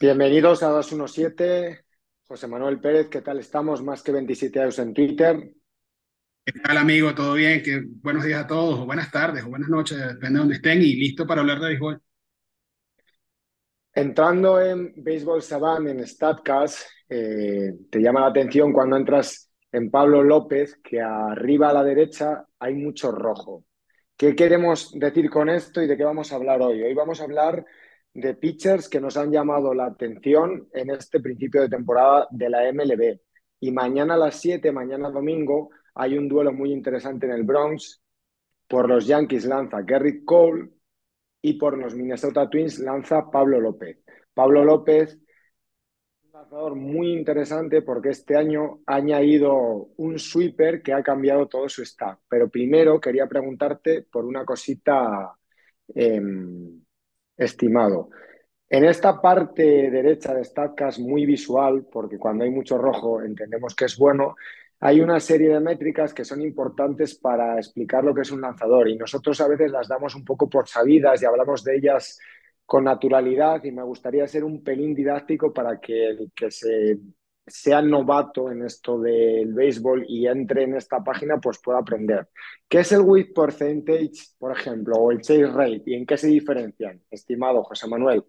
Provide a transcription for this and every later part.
Bienvenidos a 217. José Manuel Pérez, ¿qué tal estamos? Más que 27 años en Twitter. ¿Qué tal, amigo? ¿Todo bien? ¿Qué... Buenos días a todos, o buenas tardes, o buenas noches, depende de donde estén, y listo para hablar de béisbol. Entrando en Béisbol Savant, en StatCast, eh, te llama la atención cuando entras en Pablo López, que arriba a la derecha hay mucho rojo. ¿Qué queremos decir con esto y de qué vamos a hablar hoy? Hoy vamos a hablar de pitchers que nos han llamado la atención en este principio de temporada de la MLB. Y mañana a las 7, mañana domingo, hay un duelo muy interesante en el Bronx. Por los Yankees lanza Garrett Cole y por los Minnesota Twins lanza Pablo López. Pablo López, un lanzador muy interesante porque este año ha añadido un sweeper que ha cambiado todo su staff. Pero primero quería preguntarte por una cosita. Eh, estimado. En esta parte derecha de StatCast muy visual, porque cuando hay mucho rojo entendemos que es bueno, hay una serie de métricas que son importantes para explicar lo que es un lanzador y nosotros a veces las damos un poco por sabidas y hablamos de ellas con naturalidad y me gustaría ser un pelín didáctico para que el que se sea novato en esto del béisbol y entre en esta página, pues pueda aprender. ¿Qué es el whip percentage, por ejemplo, o el chase rate y en qué se diferencian, estimado José Manuel?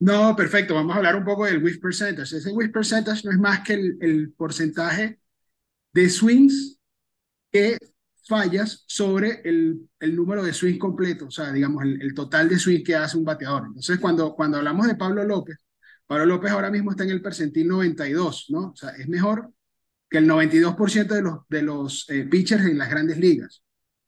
No, perfecto. Vamos a hablar un poco del whip percentage. Ese whip percentage no es más que el, el porcentaje de swings que fallas sobre el, el, número de swings completo, o sea, digamos, el, el, total de swings que hace un bateador. Entonces, cuando, cuando hablamos de Pablo López, Pablo López ahora mismo está en el percentil 92, ¿no? O sea, es mejor que el 92% de los, de los eh, pitchers en las grandes ligas,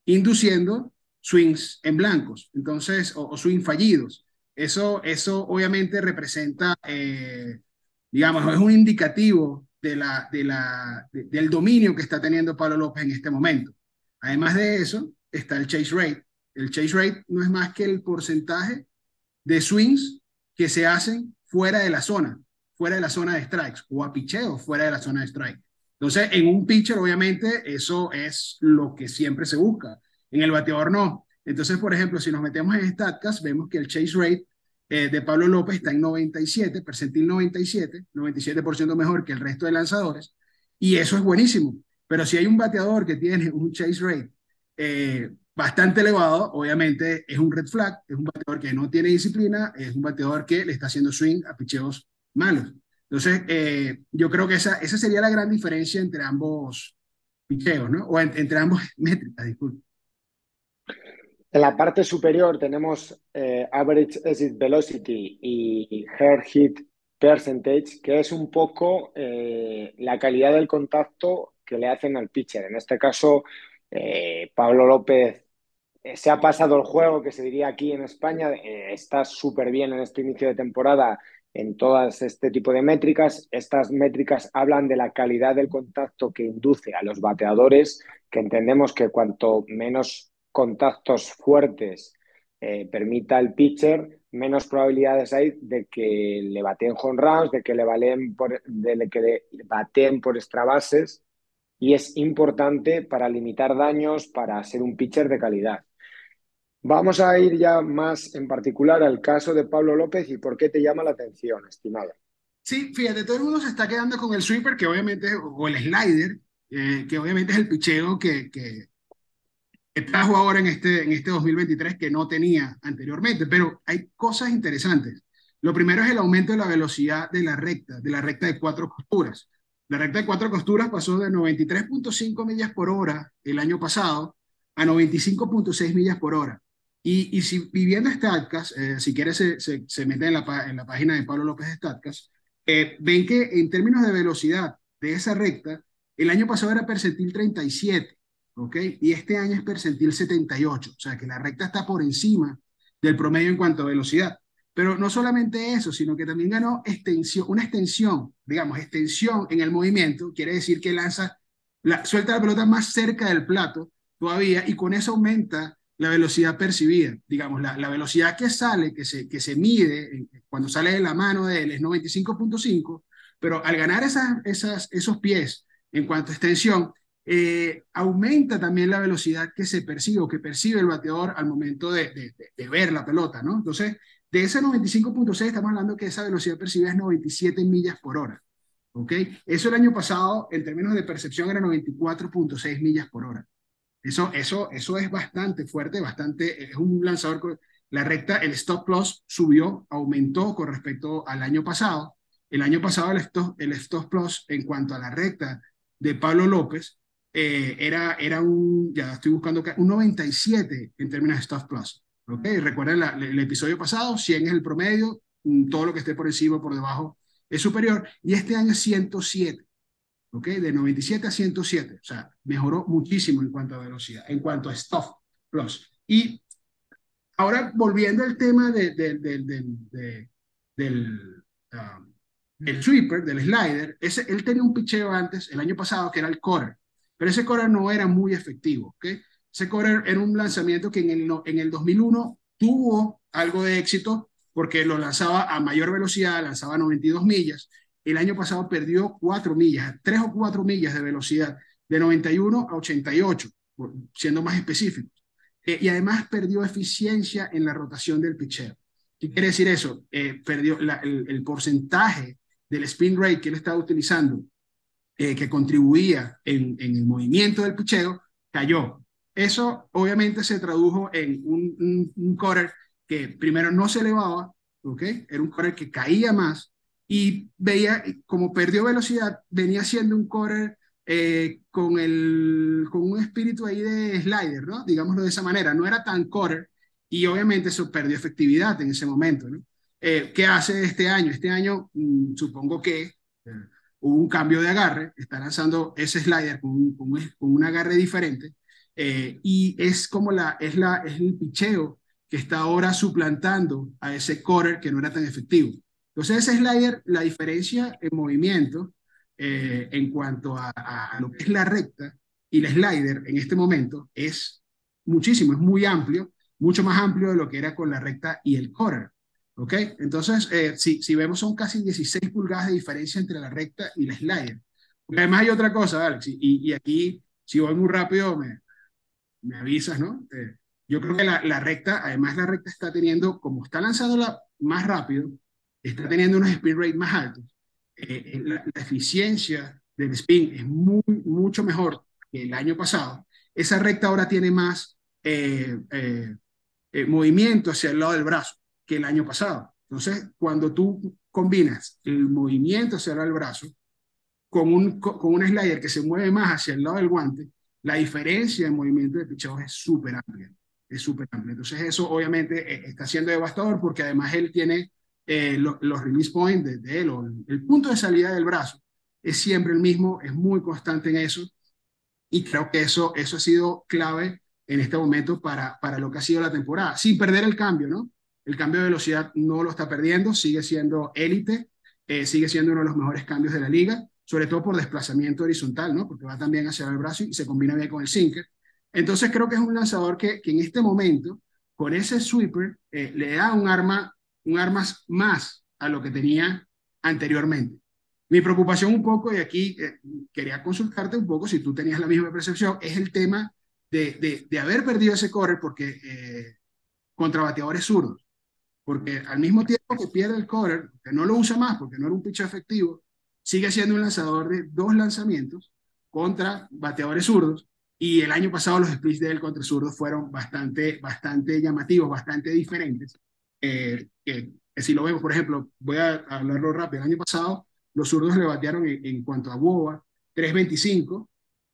induciendo swings en blancos, entonces, o, swings fallidos. Eso, eso obviamente representa, eh, digamos, es un indicativo de la, de la, de, del dominio que está teniendo Pablo López en este momento. Además de eso, está el chase rate. El chase rate no es más que el porcentaje de swings que se hacen fuera de la zona, fuera de la zona de strikes, o a picheo fuera de la zona de strike. Entonces, en un pitcher, obviamente, eso es lo que siempre se busca. En el bateador no. Entonces, por ejemplo, si nos metemos en StatCast, vemos que el chase rate eh, de Pablo López está en 97, percentil 97, 97% mejor que el resto de lanzadores, y eso es buenísimo. Pero si hay un bateador que tiene un chase rate eh, bastante elevado, obviamente es un red flag, es un bateador que no tiene disciplina, es un bateador que le está haciendo swing a picheos malos. Entonces, eh, yo creo que esa, esa sería la gran diferencia entre ambos picheos, ¿no? O en, entre ambos métricas, disculpe. En la parte superior tenemos eh, Average Exit Velocity y Hair Hit Percentage, que es un poco eh, la calidad del contacto que le hacen al pitcher. En este caso, Pablo López se ha pasado el juego, que se diría aquí en España, eh, está súper bien en este inicio de temporada en todas este tipo de métricas. Estas métricas hablan de la calidad del contacto que induce a los bateadores, que entendemos que cuanto menos contactos fuertes eh, permita el pitcher, menos probabilidades hay de que le baten home runs, de que le, valen por, de que le baten por extra bases y es importante para limitar daños, para ser un pitcher de calidad. Vamos a ir ya más en particular al caso de Pablo López y por qué te llama la atención, estimado. Sí, fíjate, todo el mundo se está quedando con el sweeper, que obviamente, o el slider, eh, que obviamente es el picheo que, que, que, trajo ahora en este, en este 2023 que no tenía anteriormente, pero hay cosas interesantes. Lo primero es el aumento de la velocidad de la recta, de la recta de cuatro costuras. La recta de cuatro costuras pasó de 93.5 millas por hora el año pasado a 95.6 millas por hora. Y, si viviendo StatCast, eh, si quieres se, se, se mete en la, en la, página de Pablo López StatCast, eh, ven que en términos de velocidad de esa recta, el año pasado era percentil 37, ¿ok? Y este año es percentil 78, o sea que la recta está por encima del promedio en cuanto a velocidad. Pero no solamente eso, sino que también ganó extensión, una extensión, digamos, extensión en el movimiento, quiere decir que lanza, la, suelta la pelota más cerca del plato todavía y con eso aumenta la velocidad percibida. Digamos, la, la velocidad que sale, que se, que se mide cuando sale de la mano de él es 95.5, pero al ganar esas, esas, esos pies en cuanto a extensión, eh, aumenta también la velocidad que se percibe o que percibe el bateador al momento de, de, de ver la pelota, ¿no? Entonces, de ese 95.6 estamos hablando que esa velocidad percibida es 97 millas por hora, ¿ok? Eso el año pasado, en términos de percepción, era 94.6 millas por hora. Eso, eso, eso es bastante fuerte, bastante, es un lanzador, la recta, el stop loss subió, aumentó con respecto al año pasado. El año pasado el stop, el stop loss en cuanto a la recta de Pablo López eh, era, era un, ya estoy buscando, un 97 en términos de stop plus. ¿okay? Recuerden el episodio pasado, 100 es el promedio, todo lo que esté por encima o por debajo es superior, y este año 107. ¿Ok? De 97 a 107, o sea, mejoró muchísimo en cuanto a velocidad, en cuanto a stop plus. Y ahora volviendo al tema de, del, um, el sweeper, del slider, ese, él tenía un picheo antes, el año pasado, que era el quarter pero ese correr no era muy efectivo. ¿okay? Ese correr era un lanzamiento que en el, en el 2001 tuvo algo de éxito porque lo lanzaba a mayor velocidad, lanzaba 92 millas. El año pasado perdió 4 millas, 3 o 4 millas de velocidad, de 91 a 88, siendo más específicos. Eh, y además perdió eficiencia en la rotación del pitcher. ¿Qué quiere decir eso? Eh, perdió el, porcentaje del spin rate que él estaba utilizando eh, que contribuía en, el movimiento del picheo, cayó. Eso obviamente se tradujo en un, un, un que primero no se elevaba, ¿ok? Era un correr que caía más y veía, como perdió velocidad, venía siendo un correr eh, con, el, con un espíritu ahí de slider, ¿no? Digámoslo de esa manera, no era tan correr y obviamente eso perdió efectividad en ese momento, ¿no? Eh, ¿Qué hace este año? Este año mm, supongo que hubo un cambio de agarre, está lanzando ese slider con un, con un, agarre diferente, eh, y es como la, es, la, es el picheo que está ahora suplantando a ese correr que no era tan efectivo. Entonces ese slider, la diferencia en movimiento eh, en cuanto a, a, lo que es la recta y el slider en este momento es muchísimo, es muy amplio, mucho más amplio de lo que era con la recta y el correr. ¿Ok? Entonces, eh, si, si vemos, son casi 16 pulgadas de diferencia entre la recta y la slider. Porque además hay otra cosa, Alex, y, y aquí, si voy muy rápido, me, me avisas, ¿no? Eh, yo creo que la, la, recta, además la recta está teniendo, como está lanzándola más rápido, está teniendo unos spin rate más altos. Eh, la, la, eficiencia del spin es muy, mucho mejor que el año pasado. Esa recta ahora tiene más movimiento hacia el lado del brazo que el año pasado. Entonces, cuando tú combinas el movimiento hacia el brazo con un, con un slider que se mueve más hacia el lado del guante, la diferencia de movimiento de picheo es súper amplia. Es súper amplia. Entonces, eso obviamente eh, está siendo devastador porque además él tiene eh, los release points de, él, o el punto de salida del brazo es siempre el mismo, es muy constante en eso. Y creo que eso, eso ha sido clave en este momento para, para lo que ha sido la temporada, sin perder el cambio, ¿no? El cambio de velocidad no lo está perdiendo, sigue siendo élite, eh, sigue siendo uno de los mejores cambios de la liga, sobre todo por desplazamiento horizontal, ¿no? Porque va también hacia el brazo y se combina bien con el sinker. Entonces creo que es un lanzador que, que en este momento, con ese sweeper, eh, le da un arma, un armas más a lo que tenía anteriormente. Mi preocupación un poco, y aquí eh, quería consultarte un poco si tú tenías la misma percepción, es el tema de, de, haber perdido ese correr porque contra bateadores zurdos porque al mismo tiempo que pierde el corner, que no lo usa más porque no era un pitch efectivo, sigue siendo un lanzador de dos lanzamientos contra bateadores zurdos, y el año pasado los splits de él contra zurdos fueron bastante, bastante llamativos, bastante diferentes. Eh, que, si lo vemos, por ejemplo, voy a hablarlo rápido, el año pasado los zurdos le batearon en, cuanto a BOA 3.25,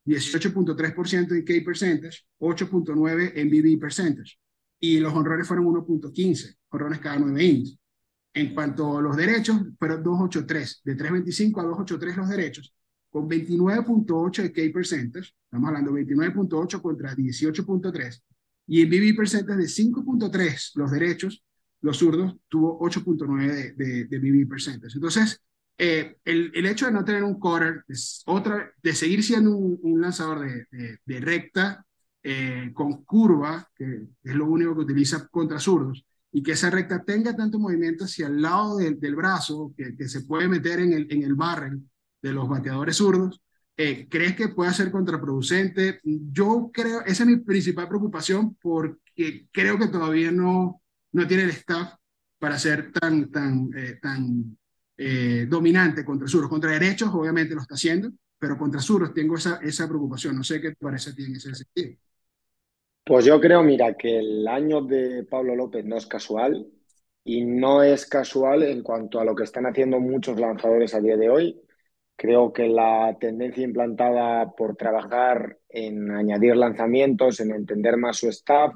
18.3% en K percentage, 8.9 en BB percentage y los honrones fueron 1.15 honrones cada 9 innings. En cuanto a los derechos, fueron 2.83, de 3.25 a 2.83 los derechos, con 29.8 de K percentage, estamos hablando de 29.8 contra 18.3, y en BB percentage de 5.3 los derechos, los zurdos tuvo 8.9 de, de, de, BB percentage. Entonces, eh, el, hecho de no tener un quarter, es otra, de seguir siendo un, lanzador de, de, de recta eh, con curva, que es lo único que utiliza contra zurdos, y que esa recta tenga tanto movimiento hacia el lado del brazo, que, se puede meter en el, en el barrel de los bateadores zurdos, eh, ¿crees que pueda ser contraproducente? Yo creo, esa es mi principal preocupación porque creo que todavía no, no tiene el staff para ser tan, tan, eh, tan eh, dominante contra Suros. Contra derechos, obviamente lo está haciendo, pero contra Suros tengo esa, esa preocupación. No sé qué te parece a en ese sentido. Pues yo creo, mira, que el año de Pablo López no es casual y no es casual en cuanto a lo que están haciendo muchos lanzadores a día de hoy. Creo que la tendencia implantada por trabajar en añadir lanzamientos, en entender más su staff,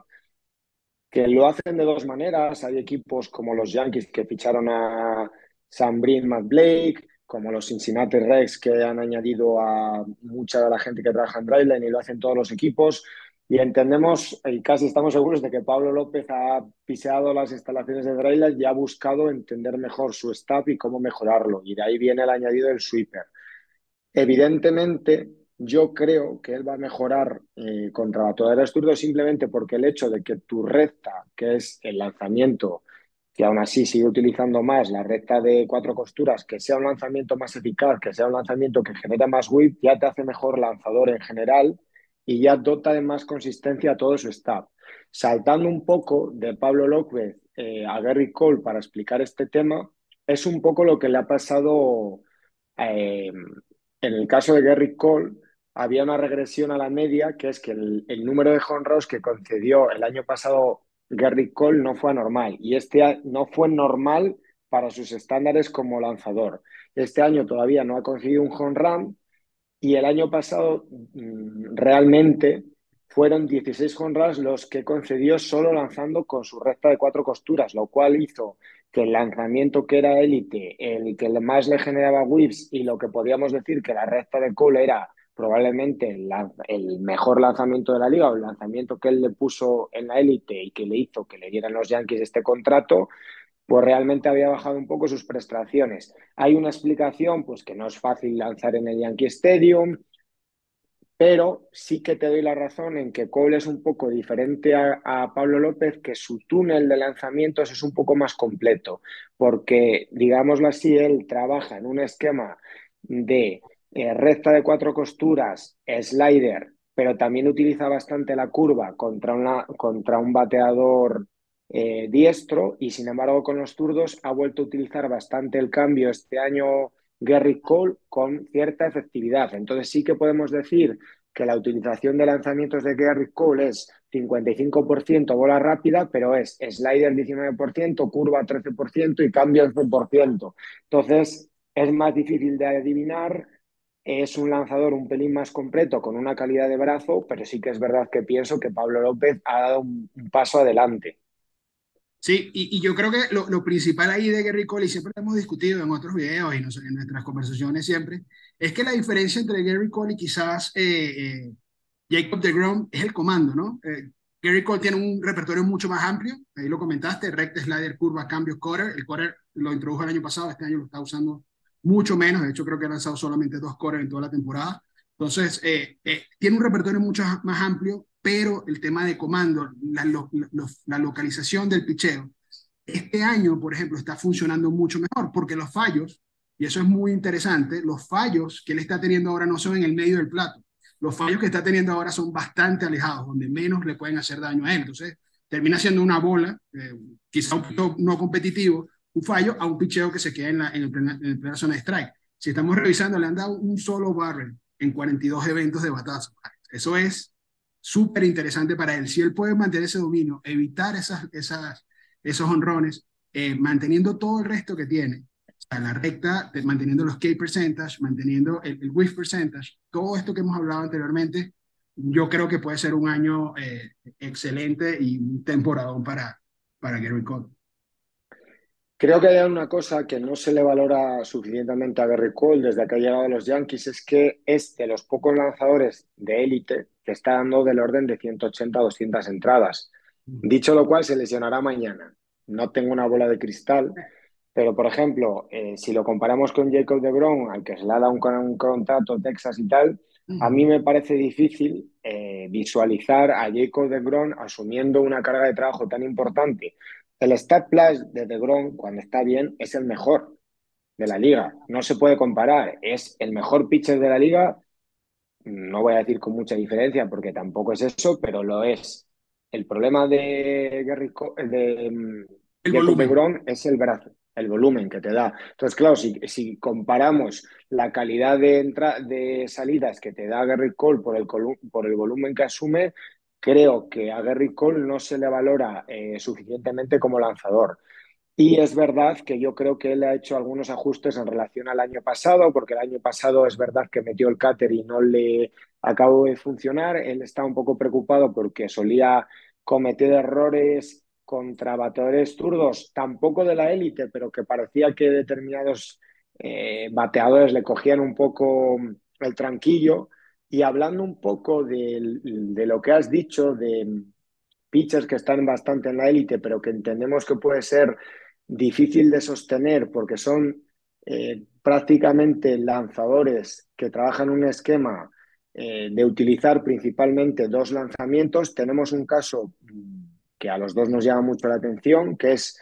que lo hacen de dos maneras. Hay equipos como los Yankees que ficharon a Sam Brin McBlake, como los Cincinnati Reds que han añadido a mucha de la gente que trabaja en Dryline y lo hacen todos los equipos. Y entendemos y casi estamos seguros de que Pablo López ha pisado las instalaciones de Dryline y ha buscado entender mejor su staff y cómo mejorarlo. Y de ahí viene el añadido del sweeper. Evidentemente, yo creo que él va a mejorar eh, contra bateadores zurdos simplemente porque el hecho de que tu recta, que es el lanzamiento, que aún así sigue utilizando más la recta de cuatro costuras, que sea un lanzamiento más eficaz, que sea un lanzamiento que genera más whip, ya te hace mejor lanzador en general y ya dota de más consistencia a todo su staff. Saltando un poco de Pablo López eh, a Gary Cole para explicar este tema, es un poco lo que le ha pasado eh, en el caso de Gary Cole había una regresión a la media, que es que el, número de honros que concedió el año pasado Gary Cole no fue anormal y este no fue normal para sus estándares como lanzador. Este año todavía no ha conseguido un home y el año pasado mm, realmente fueron 16 home los que concedió solo lanzando con su recta de cuatro costuras, lo cual hizo que el lanzamiento que era élite, el que más le generaba whips y lo que podíamos decir que la recta de Cole era probablemente el, mejor lanzamiento de la liga o el lanzamiento que él le puso en la élite y que le hizo que le dieran los Yankees este contrato, pues realmente había bajado un poco sus prestaciones. Hay una explicación, pues que no es fácil lanzar en el Yankee Stadium, pero sí que te doy la razón en que Cole es un poco diferente a, a, Pablo López, que su túnel de lanzamientos es un poco más completo, porque, digámoslo así, él trabaja en un esquema de eh, recta de cuatro costuras, slider, pero también utiliza bastante la curva contra, una, contra un bateador eh, diestro y sin embargo con los zurdos ha vuelto a utilizar bastante el cambio este año Gary Cole con cierta efectividad. Entonces sí que podemos decir que la utilización de lanzamientos de Gary Cole es 55% bola rápida, pero es slider 19%, curva 13% y cambio 11%. Entonces es más difícil de adivinar, es un lanzador un pelín más completo, con una calidad de brazo, pero sí que es verdad que pienso que Pablo López ha dado un, paso adelante. Sí, y, yo creo que lo, principal ahí de Gary Cole, y siempre lo hemos discutido en otros videos y en nuestras conversaciones siempre, es que la diferencia entre Gary Cole y quizás eh, eh, Jacob DeGrom es el comando, ¿no? Eh, Gary Cole tiene un repertorio mucho más amplio, ahí lo comentaste, recta, slider, curva, cambio, quarter. El quarter lo introdujo el año pasado, este año lo está usando mucho menos, de hecho creo que ha lanzado solamente dos cores en toda la temporada. Entonces, eh, eh, tiene un repertorio mucho más amplio, pero el tema de comando, la, localización del picheo, este año, por ejemplo, está funcionando mucho mejor, porque los fallos, y eso es muy interesante, los fallos que él está teniendo ahora no son en el medio del plato. Los fallos que está teniendo ahora son bastante alejados, donde menos le pueden hacer daño a él. Entonces, termina siendo una bola, eh, quizá un poquito no competitivo, un fallo a un picheo que se queda en, la, en, el plena, en el zona de strike. Si estamos revisando, le han dado un solo barrel en 42 eventos de batazo. Eso es súper interesante para él. Si él puede mantener ese dominio, evitar esas, esas, esos honrones, eh, manteniendo todo el resto que tiene, sea, la recta, manteniendo los K percentage, manteniendo el, el whiff percentage, todo esto que hemos hablado anteriormente, yo creo que puede ser un año eh, excelente y un temporadón para, para Gary Cole. Creo que hay una cosa que no se le valora suficientemente a Gary Cole desde que ha llegado a los Yankees, es que es de los pocos lanzadores de élite que está dando del orden de 180 a 200 entradas. Dicho lo cual, se lesionará mañana. No tengo una bola de cristal, pero por ejemplo, eh, si lo comparamos con Jacob DeGrom, al que se le ha dado un, un contrato Texas y tal, a mí me parece difícil eh, visualizar a Jacob DeGrom asumiendo una carga de trabajo tan importante el stat plus de DeGrom, cuando está bien, es el mejor de la liga. No se puede comparar. Es el mejor pitcher de la liga no voy a decir con mucha diferencia porque tampoco es eso, pero lo es. El problema de Gary de el volumen. es el brazo, el volumen que te da. Entonces, claro, si, si comparamos la calidad de, de salidas que te da Gary Cole por el, por el volumen que asume, creo que a Gary Cole no se le valora eh, suficientemente como lanzador. Y es verdad que yo creo que él ha hecho algunos ajustes en relación al año pasado, porque el año pasado es verdad que metió el cáter y no le acabó de funcionar. Él está un poco preocupado porque solía cometer errores contra bateadores zurdos, tampoco de la élite, pero que parecía que determinados eh, bateadores le cogían un poco el tranquillo. Y hablando un poco de, lo que has dicho, de pitchers que están bastante en la élite, pero que entendemos que puede ser difícil de sostener porque son eh, prácticamente lanzadores que trabajan un esquema eh, de utilizar principalmente dos lanzamientos. Tenemos un caso que a los dos nos llama mucho la atención, que es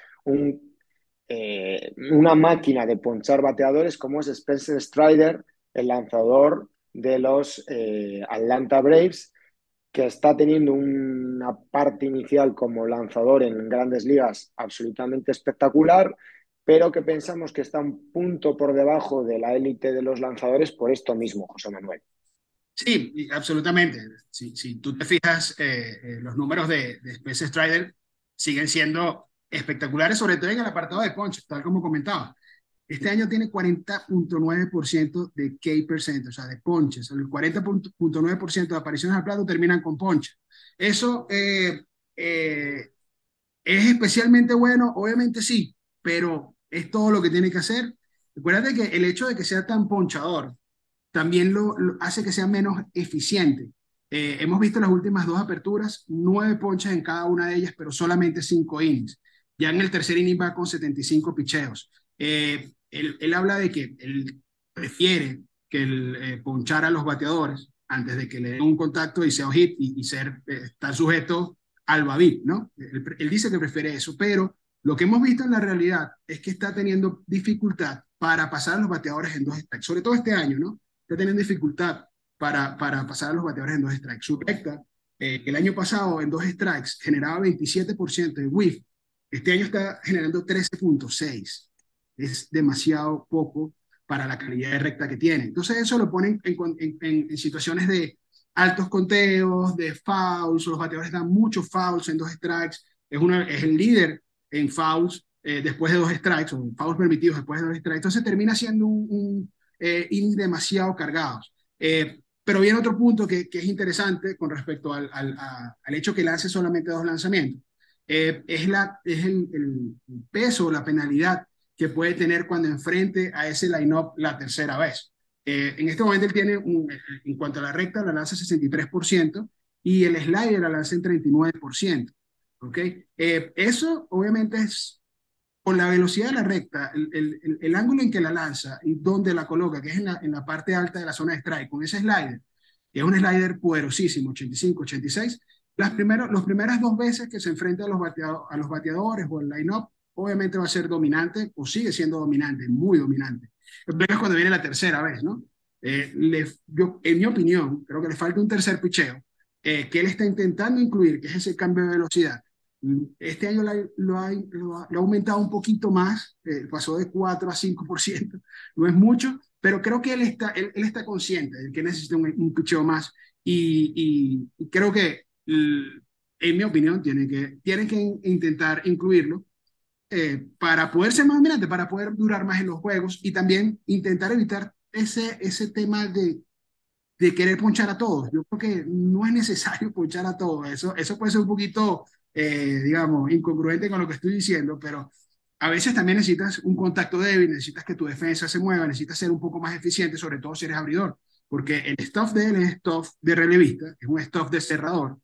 eh, una máquina de ponchar bateadores como es Spencer Strider, el lanzador de los eh, Atlanta Braves, que está teniendo una parte inicial como lanzador en grandes ligas absolutamente espectacular, pero que pensamos que está un punto por debajo de la élite de los lanzadores por esto mismo, José Manuel. Sí, absolutamente. Si, si tú te fijas, eh, eh, los números de, de Spencer Strider siguen siendo espectaculares, sobre todo en el apartado de punch, tal como comentaba. Este año tiene 40.9% de K-percent, o sea, de ponches. El 40.9% de apariciones al plato terminan con ponche. Eso eh, es especialmente bueno, obviamente sí, pero es todo lo que tiene que hacer. Recuerda que el hecho de que sea tan ponchador también lo, hace que sea menos eficiente. Eh, hemos visto las últimas dos aperturas, nueve ponchas en cada una de ellas, pero solamente cinco innings. Ya en el tercer inning va con 75 picheos. Eh, él, habla de que él prefiere que el, eh, ponchar a los bateadores antes de que le den un contacto y sea un hit y, ser, estar sujeto al babit, ¿no? Él, él, dice que prefiere eso, pero lo que hemos visto en la realidad es que está teniendo dificultad para pasar a los bateadores en dos strikes, sobre todo este año, ¿no? está teniendo dificultad para, para pasar a los bateadores en dos strikes. Su recta, eh, el año pasado en dos strikes generaba 27% de whiff, este año está generando 13.6. Es demasiado poco para la calidad de recta que tiene. Entonces eso lo ponen en, en, situaciones de altos conteos, de fouls, los bateadores dan muchos fouls en dos strikes, es, una, es el líder en fouls eh, después de dos strikes, o fouls permitidos después de dos strikes, entonces termina siendo un, eh, demasiado cargados. Eh, pero viene otro punto que, que, es interesante con respecto al, al, al, hecho que lance solamente dos lanzamientos. Es, la, es el, el, peso, la penalidad que puede tener cuando enfrente a ese line-up la tercera vez. Eh, en este momento él tiene, un, en cuanto a la recta, la lanza 63% y el slider la lanza en 39%. ¿ok? eso obviamente es con la velocidad de la recta, el, el, el, ángulo en que la lanza y donde la coloca, que es en la, en la parte alta de la zona de strike, con ese slider, que es un slider poderosísimo, 85, 86, las primeras, las primeras dos veces que se enfrenta a los, a los bateadores o el line-up, obviamente va a ser dominante o sigue siendo dominante, muy dominante. Es cuando viene la tercera vez, ¿no? Eh, yo, en mi opinión, creo que le falta un tercer picheo eh, que él está intentando incluir, que es ese cambio de velocidad, este año lo ha, aumentado un poquito más, eh, pasó de 4 a 5%, no es mucho, pero creo que él está, él, está consciente de que necesita un, picheo más y, creo que, en mi opinión, tiene que, tiene que intentar incluirlo eh, para poder ser más dominante, para poder durar más en los juegos y también intentar evitar ese, ese tema de, de querer ponchar a todos. Yo creo que no es necesario ponchar a todos. Eso, eso puede ser un poquito eh, digamos, incongruente con lo que estoy diciendo, pero a veces también necesitas un contacto débil, necesitas que tu defensa se mueva, necesitas ser un poco más eficiente, sobre todo si eres abridor, porque el stuff de él es stuff de relevista, es un stuff de cerrador,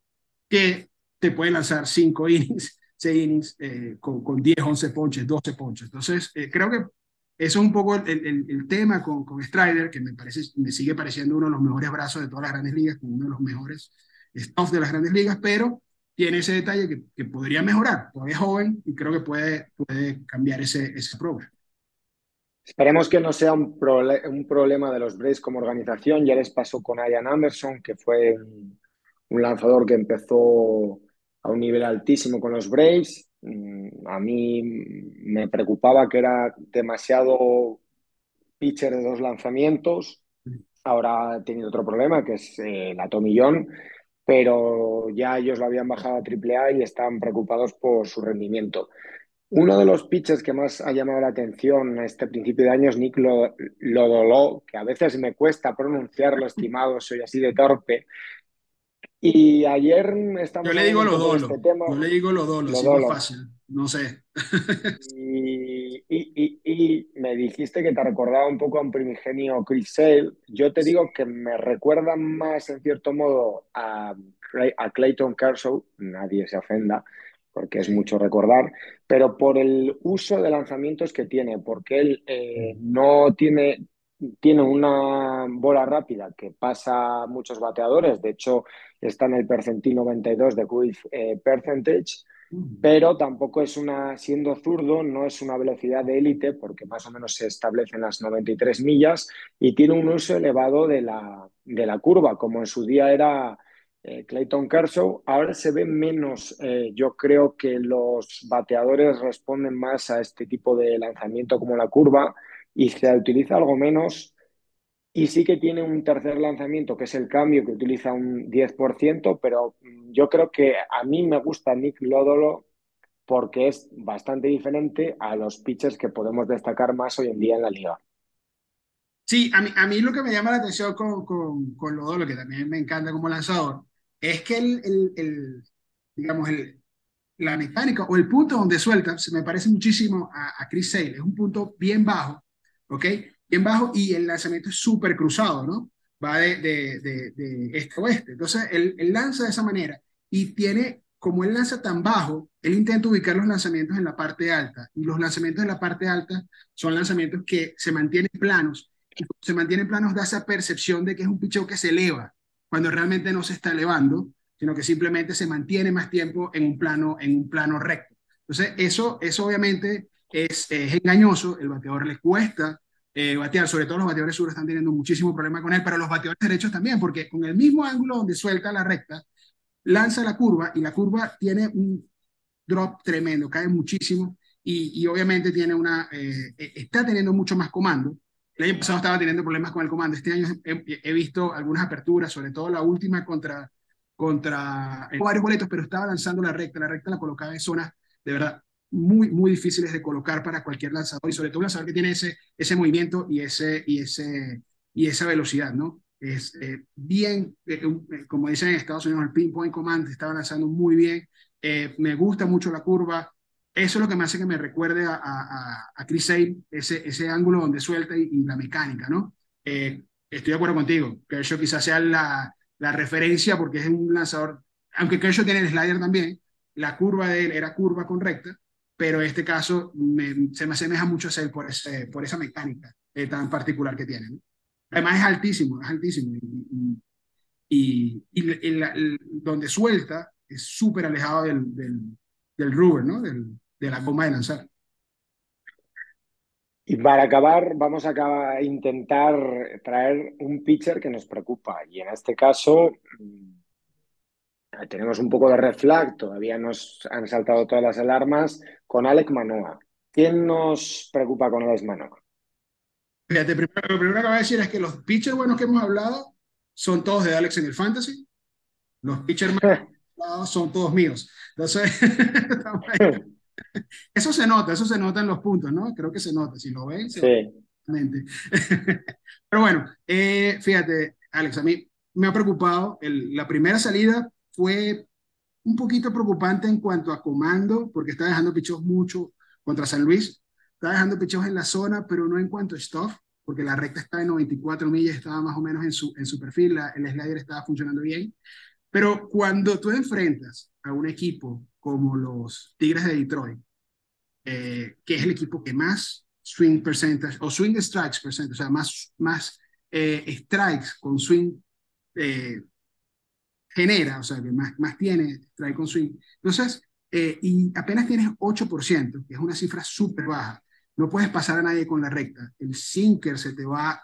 que te puede lanzar 5 innings, 6 innings, eh, con, con, 10, 11 ponches, 12 ponches. Entonces, eh, creo que eso es un poco el, el, el, tema con, con Strider, que me, parece, me sigue pareciendo uno de los mejores brazos de todas las grandes ligas, uno de los mejores stuff de las grandes ligas, pero tiene ese detalle que, que, podría mejorar. Todavía es joven y creo que puede, puede cambiar ese, ese programa. Esperemos que no sea un, un, problema de los Braves como organización. Ya les pasó con Ian Anderson, que fue un, un lanzador que empezó a un nivel altísimo con los Braves. Mm, a mí me preocupaba que era demasiado pitcher de dos lanzamientos. Ahora ha tenido otro problema, que es eh, la tomillón, pero ya ellos lo habían bajado a AAA y están preocupados por su rendimiento. Uno de los pitchers que más ha llamado la atención este principio de año es Nick Lodolo, que a veces me cuesta pronunciarlo, estimado, soy así de torpe, y ayer estamos. Yo le digo lo dolo. Este tema. Yo le digo lo dolo, lo dolo. fácil. No sé. y, y, y, me dijiste que te recordaba un poco a un primigenio Chris Sale. Yo te digo que me recuerda más, en cierto modo, a, a Clayton Kershaw. Nadie se ofenda, porque es mucho recordar, pero por el uso de lanzamientos que tiene, porque él eh, no tiene tiene una bola rápida que pasa muchos bateadores, de hecho está en el percentil 92 de quick eh, percentage, pero tampoco es una, siendo zurdo, no es una velocidad de élite porque más o menos se establece en las 93 millas y tiene un uso elevado de la, de la curva, como en su día era eh, Clayton Kershaw. Ahora se ve menos, eh, yo creo que los bateadores responden más a este tipo de lanzamiento como la curva y se utiliza algo menos. Y sí que tiene un tercer lanzamiento, que es el cambio, que utiliza un 10%, pero mm, yo creo que a mí me gusta Nick Lodolo porque es bastante diferente a los pitchers que podemos destacar más hoy en día en la liga. Sí, a mí, a mí lo que me llama la atención con, con, con Lodolo, que también me encanta como lanzador, es que el, el, digamos, el, la mecánica o el punto donde suelta se me parece muchísimo a, a Chris Sale. Es un punto bien bajo, ¿ok? Bien bajo y el lanzamiento es súper cruzado, ¿no? Va de, este a oeste. Entonces, él, lanza de esa manera y tiene, como él lanza tan bajo, él intenta ubicar los lanzamientos en la parte alta. Y los lanzamientos en la parte alta son lanzamientos que se mantienen planos. Y se mantienen planos da esa percepción de que es un picheo que se eleva, cuando realmente no se está elevando, sino que simplemente se mantiene más tiempo en un plano, en un plano recto. Entonces, eso, eso obviamente es, engañoso, el bateador le cuesta eh, batear, sobre todo los bateadores sur están teniendo muchísimo problema con él, pero los bateadores derechos también, porque con el mismo ángulo donde suelta la recta, lanza la curva y la curva tiene un drop tremendo, cae muchísimo y, obviamente tiene una, eh, eh, está teniendo mucho más comando. El año pasado estaba teniendo problemas con el comando, este año he, visto algunas aperturas, sobre todo la última contra, contra varios boletos, pero estaba lanzando la recta, la recta la colocaba en zonas de verdad muy, muy difíciles de colocar para cualquier lanzador y sobre todo un lanzador que tiene ese, ese movimiento y, ese, y, ese, y esa velocidad, ¿no? Es eh, bien, eh, eh, como dicen en Estados Unidos, el pinpoint command estaba lanzando muy bien. me gusta mucho la curva. Eso es lo que me hace que me recuerde a, a, a Chris Sale, ese, ese ángulo donde suelta y, la mecánica, ¿no? estoy de acuerdo contigo. Kershaw quizás sea la, la referencia porque es un lanzador, aunque Kershaw tiene el slider también, la curva de él era curva con recta, pero este caso se me asemeja mucho a él por, ese, por esa mecánica eh, tan particular que tiene. Además es altísimo, es altísimo. Y, y, donde suelta es súper alejado del, del, del rubber, ¿no? Del, de la goma de lanzar. Y para acabar, vamos a intentar traer un pitcher que nos preocupa. Y en este caso, tenemos un poco de red flag, todavía nos han saltado todas las alarmas con Alex Manoa. ¿Quién nos preocupa con Alex Manoa? Fíjate, lo primero que voy a decir es que los pitchers buenos que hemos hablado son todos de Alex en el Fantasy. Los pitchers malos son todos míos. Entonces, eso se nota, eso se nota en los puntos, ¿no? Creo que se nota, si lo ven. Sí. Pero bueno, eh, fíjate, Alex, a mí me ha preocupado el, la primera salida fue un poquito preocupante en cuanto a comando, porque está dejando pichos mucho contra San Luis. Está dejando pichos en la zona, pero no en cuanto a stuff, porque la recta está en 94 millas, estaba más o menos en su, en su perfil, el slider estaba funcionando bien. Pero cuando tú enfrentas a un equipo como los Tigres de Detroit, eh, que es el equipo que más swing percentage o swing strikes percentage, o sea, más, más eh, strikes con swing eh, genera, o sea, que más, más tiene trae con swing. Entonces, eh, y apenas tienes 8%, que es una cifra súper baja. no puedes pasar a nadie con la recta. El sinker se te va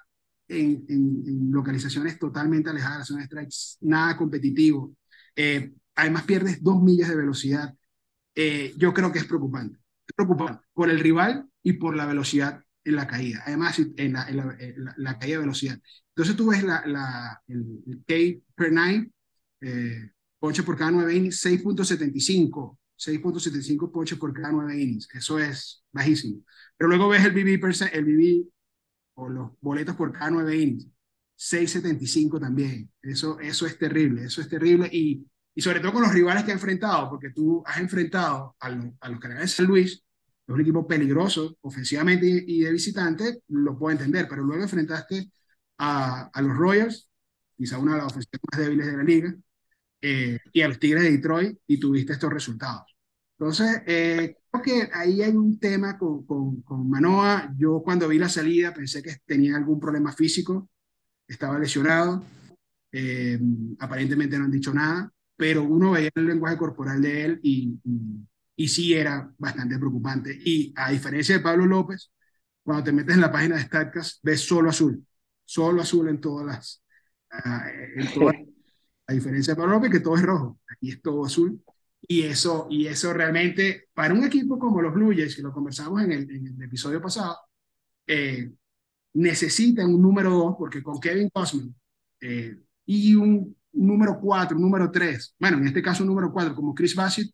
en, en, localizaciones totalmente alejadas, son strikes nada competitivo. Eh, además pierdes dos millas de velocidad. Eh, yo creo que es preocupante. Es preocupante por el rival y por la velocidad en la caída. Además, en la, la, caída de velocidad. Entonces tú ves la, la el, el, K per 9, eh, ponche por cada 9 innings, 6.75. 6.75 ponches por cada 9 innings. Eso es bajísimo. Pero luego ves el BB, el BB o los boletos por cada 9 innings. 6.75 también. Eso, eso es terrible. Eso es terrible. Y, y sobre todo con los rivales que ha enfrentado, porque tú has enfrentado a, a los canales de San Luis, es un equipo peligroso ofensivamente y, de visitante, lo puedo entender, pero luego enfrentaste a, a los Royals, quizá una de las ofensivas más débiles de la liga, eh, y a los Tigres de Detroit, y tuviste estos resultados. Entonces, eh, creo que ahí hay un tema con, con, con, Manoa. Yo cuando vi la salida pensé que tenía algún problema físico, estaba lesionado, eh, aparentemente no han dicho nada, pero uno veía el lenguaje corporal de él y, y sí era bastante preocupante. Y a diferencia de Pablo López, cuando te metes en la página de StatCast, ves solo azul, solo azul en todas las... Uh, a diferencia de López, que todo es rojo, aquí es todo azul. Y eso, y eso realmente, para un equipo como los Blue Jays, que lo conversamos en el, en el episodio pasado, eh, necesitan un número dos, porque con Kevin Cosman eh, y un, un número cuatro, un número tres, bueno, en este caso un número cuatro, como Chris Bassett,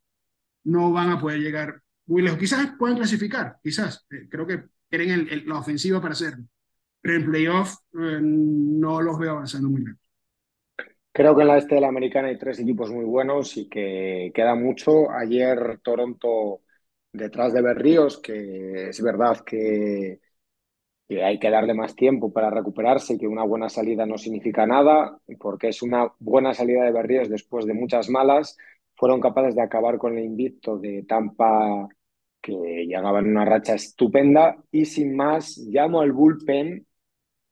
no van a poder llegar muy lejos. Quizás puedan clasificar, quizás. Eh, creo que quieren el, la ofensiva para hacerlo. Pero en playoff eh, no los veo avanzando muy lejos. Creo que en la este de la americana hay tres equipos muy buenos y que queda mucho. Ayer Toronto detrás de Berríos, que es verdad que, hay que darle más tiempo para recuperarse y que una buena salida no significa nada, porque es una buena salida de Berríos después de muchas malas fueron capaces de acabar con el invicto de Tampa, que llegaba en una racha estupenda. Y sin más, llamo al bullpen,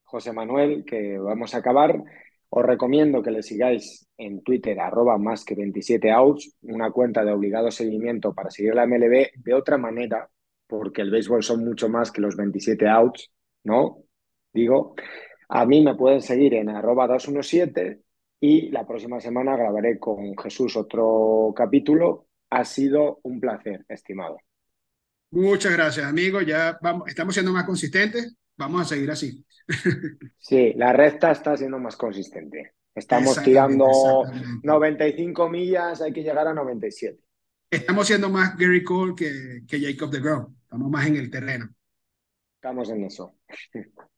José Manuel, que vamos a acabar. Os recomiendo que le sigáis en Twitter, arroba más que 27 outs, una cuenta de obligado seguimiento para seguir la MLB de otra manera, porque el béisbol son mucho más que los 27 outs, ¿no? Digo, a mí me pueden seguir en arroba 217 y la próxima semana grabaré con Jesús otro capítulo. Ha sido un placer, estimado. Muchas gracias, amigo. Ya vamos, estamos siendo más consistentes. Vamos a seguir así. Sí, la recta está siendo más consistente. Estamos tirando 95 millas, hay que llegar a 97. Estamos siendo más Gary Cole que, que Jacob de Grom. Estamos más en el terreno. Estamos en eso.